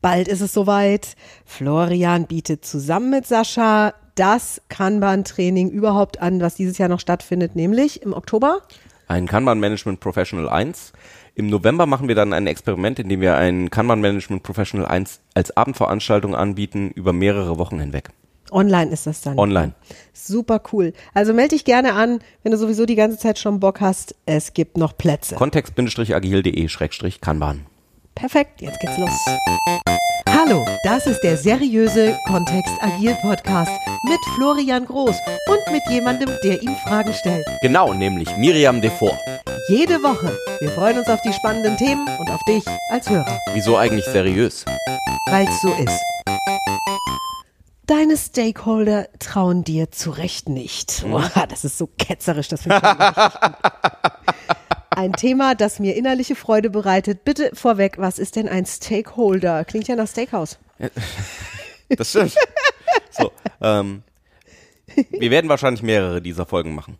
Bald ist es soweit. Florian bietet zusammen mit Sascha das Kanban-Training überhaupt an, was dieses Jahr noch stattfindet, nämlich im Oktober. Ein Kanban Management Professional 1. Im November machen wir dann ein Experiment, in dem wir ein Kanban Management Professional 1 als Abendveranstaltung anbieten über mehrere Wochen hinweg. Online ist das dann. Online. Super cool. Also melde dich gerne an, wenn du sowieso die ganze Zeit schon Bock hast. Es gibt noch Plätze. Kontext-agil.de-kanban. Perfekt, jetzt geht's los. Hallo, das ist der seriöse Kontext Agil Podcast mit Florian Groß und mit jemandem, der ihm Fragen stellt. Genau, nämlich Miriam Devor. Jede Woche. Wir freuen uns auf die spannenden Themen und auf dich als Hörer, Wieso eigentlich seriös? weil's so ist. Deine Stakeholder trauen dir zu Recht nicht. Boah, das ist so ketzerisch, das finde ich. Ein Thema, das mir innerliche Freude bereitet. Bitte vorweg, was ist denn ein Stakeholder? Klingt ja nach Steakhouse. Das stimmt. so, ähm, wir werden wahrscheinlich mehrere dieser Folgen machen.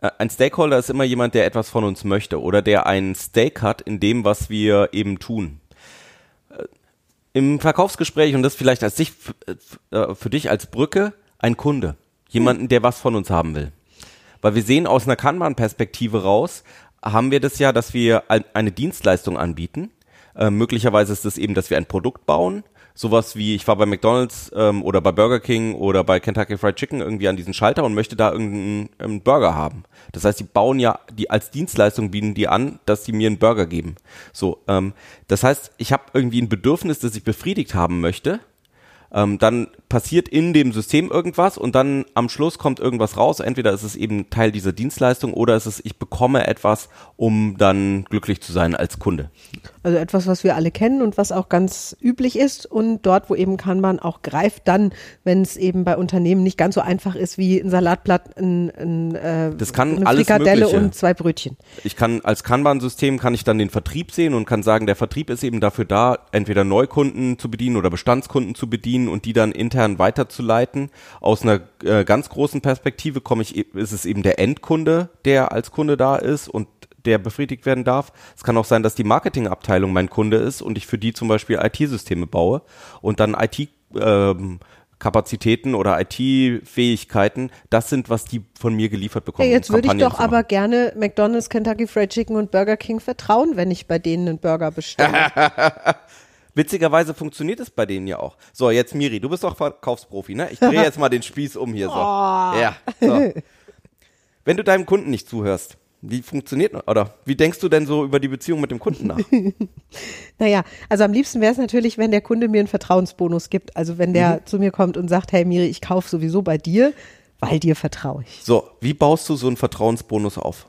Äh, Ein Stakeholder ist immer jemand, der etwas von uns möchte oder der einen Stake hat in dem, was wir eben tun. Äh, Im Verkaufsgespräch, und das vielleicht als dich, äh, für dich als Brücke, ein Kunde. Jemanden, der was von uns haben will. Weil wir sehen aus einer Kanban-Perspektive raus, haben wir das ja, dass wir ein- eine Dienstleistung anbieten. Äh, möglicherweise ist es eben, dass wir ein Produkt bauen. Sowas wie, ich war bei McDonalds ähm, oder bei Burger King oder bei Kentucky Fried Chicken irgendwie an diesen Schalter und möchte da irgendeinen Burger haben. Das heißt, die bauen ja, die als Dienstleistung bieten die an, dass sie mir einen Burger geben. So, ähm, das heißt, ich habe irgendwie ein Bedürfnis, das ich befriedigt haben möchte ähm, dann passiert in dem System irgendwas und dann am Schluss kommt irgendwas raus. Entweder ist es eben Teil dieser Dienstleistung oder ist es, ich bekomme etwas, um dann glücklich zu sein als Kunde. Also etwas, was wir alle kennen und was auch ganz üblich ist. Und dort, wo eben Kanban auch greift, dann, wenn es eben bei Unternehmen nicht ganz so einfach ist wie ein Salatblatt, ein, ein, äh, Das kann eine alles Frikadelle Mögliche. und zwei Brötchen. Ich kann als Kanban-System kann ich dann den Vertrieb sehen und kann sagen, der Vertrieb ist eben dafür da, entweder Neukunden zu bedienen oder Bestandskunden zu bedienen und die dann intern weiterzuleiten. Aus einer äh, ganz großen Perspektive komme ich, ist es eben der Endkunde, der als Kunde da ist und der befriedigt werden darf. Es kann auch sein, dass die Marketingabteilung mein Kunde ist und ich für die zum Beispiel IT-Systeme baue und dann IT ähm, Kapazitäten oder IT-Fähigkeiten, das sind, was die von mir geliefert bekommen. Ja, jetzt um würde ich doch aber gerne McDonald's, Kentucky Fried Chicken und Burger King vertrauen, wenn ich bei denen einen Burger bestelle. Witzigerweise funktioniert es bei denen ja auch. So, jetzt Miri, du bist doch Verkaufsprofi, ne? Ich drehe jetzt mal den Spieß um hier so. Ja. So. Wenn du deinem Kunden nicht zuhörst, wie funktioniert oder wie denkst du denn so über die Beziehung mit dem Kunden nach? Naja, also am liebsten wäre es natürlich, wenn der Kunde mir einen Vertrauensbonus gibt. Also wenn der Mhm. zu mir kommt und sagt, hey Miri, ich kaufe sowieso bei dir, weil dir vertraue ich. So, wie baust du so einen Vertrauensbonus auf?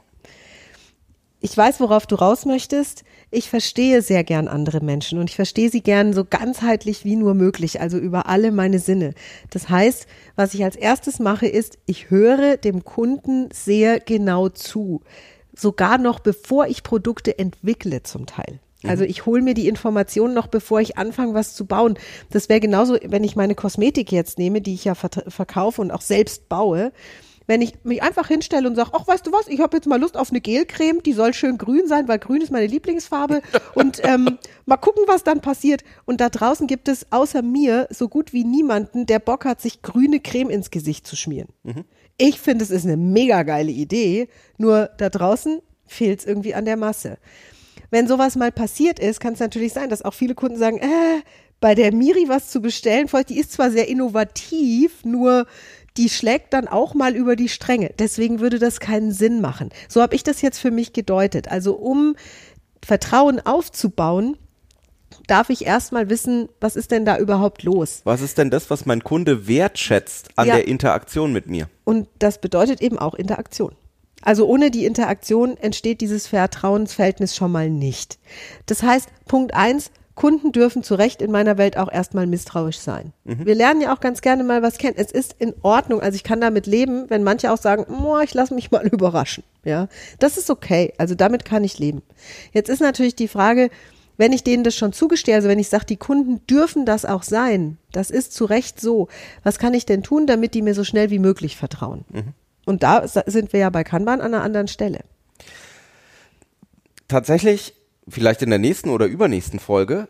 Ich weiß, worauf du raus möchtest. Ich verstehe sehr gern andere Menschen und ich verstehe sie gern so ganzheitlich wie nur möglich, also über alle meine Sinne. Das heißt, was ich als erstes mache, ist, ich höre dem Kunden sehr genau zu. Sogar noch bevor ich Produkte entwickle zum Teil. Also ich hole mir die Informationen noch, bevor ich anfange, was zu bauen. Das wäre genauso, wenn ich meine Kosmetik jetzt nehme, die ich ja verkaufe und auch selbst baue. Wenn ich mich einfach hinstelle und sage, ach, weißt du was, ich habe jetzt mal Lust auf eine Gelcreme, die soll schön grün sein, weil grün ist meine Lieblingsfarbe. Und ähm, mal gucken, was dann passiert. Und da draußen gibt es außer mir so gut wie niemanden, der Bock hat, sich grüne Creme ins Gesicht zu schmieren. Ich finde, es ist eine mega geile Idee, nur da draußen fehlt es irgendwie an der Masse. Wenn sowas mal passiert ist, kann es natürlich sein, dass auch viele Kunden sagen, äh, bei der Miri was zu bestellen, die ist zwar sehr innovativ, nur die schlägt dann auch mal über die Stränge. Deswegen würde das keinen Sinn machen. So habe ich das jetzt für mich gedeutet. Also um Vertrauen aufzubauen, darf ich erstmal wissen, was ist denn da überhaupt los? Was ist denn das, was mein Kunde wertschätzt an Ja. der Interaktion mit mir? Und das bedeutet eben auch Interaktion. Also ohne die Interaktion entsteht dieses Vertrauensverhältnis schon mal nicht. Das heißt, Punkt eins, Kunden dürfen zu Recht in meiner Welt auch erstmal misstrauisch sein. Wir lernen ja auch ganz gerne mal was kennen. Es ist in Ordnung, also ich kann damit leben, wenn manche auch sagen, "Moa, ich lasse mich mal überraschen. Ja, das ist okay. Also damit kann ich leben. Jetzt ist natürlich die Frage, wenn ich denen das schon zugestehe, also wenn ich sage, die Kunden dürfen das auch sein, das ist zu Recht so, was kann ich denn tun, damit die mir so schnell wie möglich vertrauen? Und da sind wir ja bei Kanban an einer anderen Stelle. Tatsächlich, vielleicht in der nächsten oder übernächsten Folge,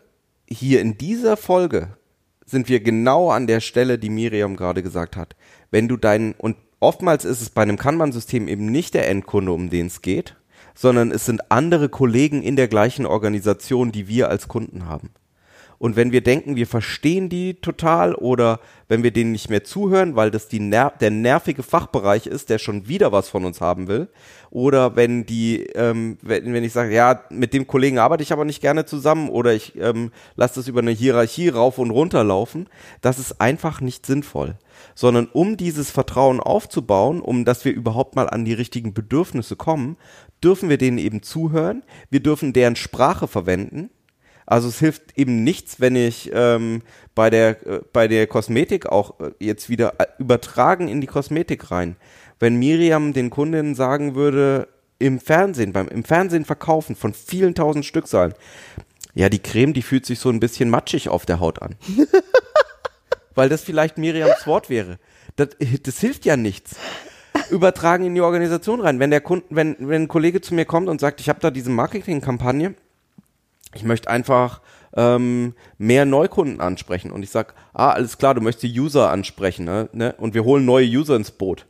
hier in dieser Folge sind wir genau an der Stelle, die Miriam gerade gesagt hat. Wenn du deinen, und oftmals ist es bei einem Kanban-System eben nicht der Endkunde, um den es geht, sondern es sind andere Kollegen in der gleichen Organisation, die wir als Kunden haben. Und wenn wir denken, wir verstehen die total oder wenn wir denen nicht mehr zuhören, weil das die ner der nervige Fachbereich ist, der schon wieder was von uns haben will, oder wenn die, ähm, wenn, wenn ich sage, ja, mit dem Kollegen arbeite ich aber nicht gerne zusammen oder ich ähm, lasse das über eine Hierarchie rauf und runter laufen, das ist einfach nicht sinnvoll. Sondern um dieses Vertrauen aufzubauen, um dass wir überhaupt mal an die richtigen Bedürfnisse kommen, dürfen wir denen eben zuhören, wir dürfen deren Sprache verwenden also es hilft eben nichts, wenn ich ähm, bei der äh, bei der Kosmetik auch äh, jetzt wieder äh, übertragen in die Kosmetik rein. Wenn Miriam den Kundinnen sagen würde im Fernsehen beim im Fernsehen verkaufen von vielen tausend Stückzahlen, ja die Creme, die fühlt sich so ein bisschen matschig auf der Haut an, weil das vielleicht Miriams Wort wäre. Das, das hilft ja nichts übertragen in die Organisation rein. Wenn der Kunde, wenn, wenn ein Kollege zu mir kommt und sagt, ich habe da diese Marketingkampagne ich möchte einfach ähm, mehr Neukunden ansprechen. Und ich sag, ah, alles klar, du möchtest die User ansprechen, ne? ne? Und wir holen neue User ins Boot.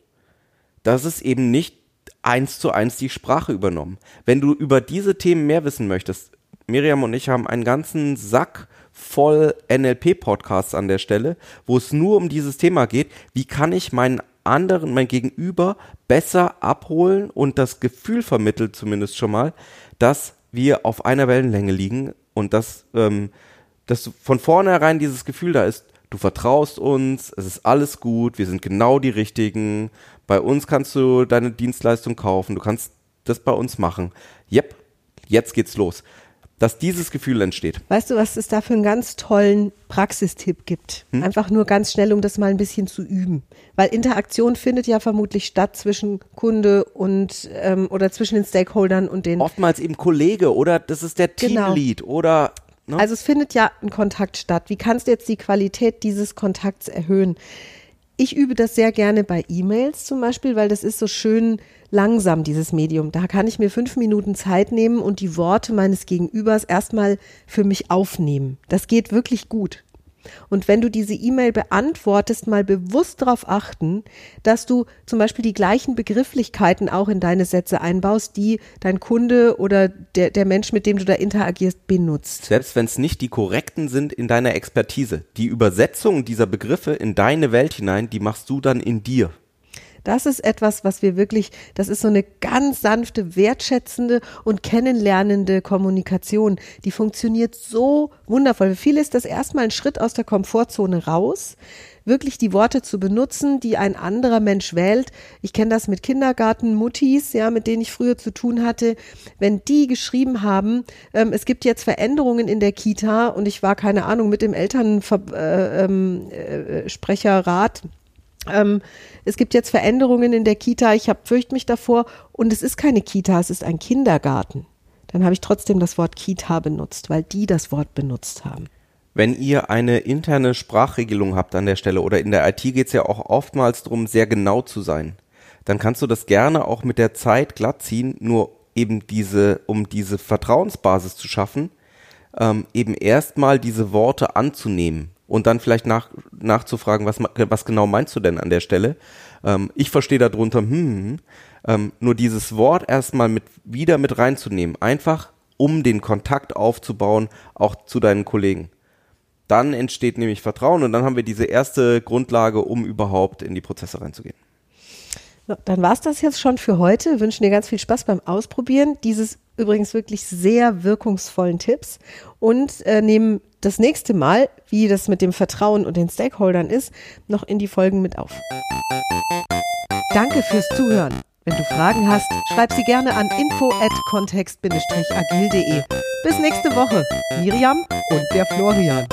Das ist eben nicht eins zu eins die Sprache übernommen. Wenn du über diese Themen mehr wissen möchtest, Miriam und ich haben einen ganzen Sack voll NLP-Podcasts an der Stelle, wo es nur um dieses Thema geht, wie kann ich meinen anderen, mein Gegenüber besser abholen und das Gefühl vermittelt zumindest schon mal, dass wir auf einer Wellenlänge liegen und dass, ähm, dass von vornherein dieses Gefühl da ist, du vertraust uns, es ist alles gut, wir sind genau die Richtigen, bei uns kannst du deine Dienstleistung kaufen, du kannst das bei uns machen. Yep, jetzt geht's los dass dieses Gefühl entsteht. Weißt du, was es da für einen ganz tollen Praxistipp gibt? Hm? Einfach nur ganz schnell, um das mal ein bisschen zu üben. Weil Interaktion findet ja vermutlich statt zwischen Kunde und ähm, oder zwischen den Stakeholdern und den. Oftmals eben Kollege oder das ist der genau. Teamlead oder Ne? Also es findet ja ein Kontakt statt. Wie kannst du jetzt die Qualität dieses Kontakts erhöhen? Ich übe das sehr gerne bei E-Mails zum Beispiel, weil das ist so schön langsam, dieses Medium. Da kann ich mir fünf Minuten Zeit nehmen und die Worte meines Gegenübers erstmal für mich aufnehmen. Das geht wirklich gut. Und wenn du diese E-Mail beantwortest, mal bewusst darauf achten, dass du zum Beispiel die gleichen Begrifflichkeiten auch in deine Sätze einbaust, die dein Kunde oder der, der Mensch, mit dem du da interagierst, benutzt. Selbst wenn es nicht die korrekten sind in deiner Expertise. Die Übersetzung dieser Begriffe in deine Welt hinein, die machst du dann in dir. Das ist etwas, was wir wirklich, das ist so eine ganz sanfte, wertschätzende und kennenlernende Kommunikation. Die funktioniert so wundervoll. Für viele ist das erstmal ein Schritt aus der Komfortzone raus wirklich die Worte zu benutzen, die ein anderer Mensch wählt. Ich kenne das mit Kindergarten-Muttis, ja, mit denen ich früher zu tun hatte. Wenn die geschrieben haben, ähm, es gibt jetzt Veränderungen in der Kita und ich war keine Ahnung mit dem Elternsprecherrat. Äh, ähm, äh, ähm, es gibt jetzt Veränderungen in der Kita, ich hab, fürchte mich davor und es ist keine Kita, es ist ein Kindergarten. Dann habe ich trotzdem das Wort Kita benutzt, weil die das Wort benutzt haben. Wenn ihr eine interne Sprachregelung habt an der Stelle oder in der IT geht es ja auch oftmals darum, sehr genau zu sein, dann kannst du das gerne auch mit der Zeit glatt ziehen, nur eben diese, um diese Vertrauensbasis zu schaffen, ähm, eben erstmal diese Worte anzunehmen und dann vielleicht nach, nachzufragen, was, was genau meinst du denn an der Stelle? Ähm, ich verstehe darunter, hm, hm, hm, ähm, nur dieses Wort erstmal mit, wieder mit reinzunehmen, einfach um den Kontakt aufzubauen, auch zu deinen Kollegen. Dann entsteht nämlich Vertrauen und dann haben wir diese erste Grundlage, um überhaupt in die Prozesse reinzugehen. Dann war es das jetzt schon für heute. Wünschen dir ganz viel Spaß beim Ausprobieren dieses übrigens wirklich sehr wirkungsvollen Tipps und äh, nehmen das nächste Mal, wie das mit dem Vertrauen und den Stakeholdern ist, noch in die Folgen mit auf. Danke fürs Zuhören. Wenn du Fragen hast, schreib sie gerne an info at kontext-agil.de. Bis nächste Woche. Miriam und der Florian.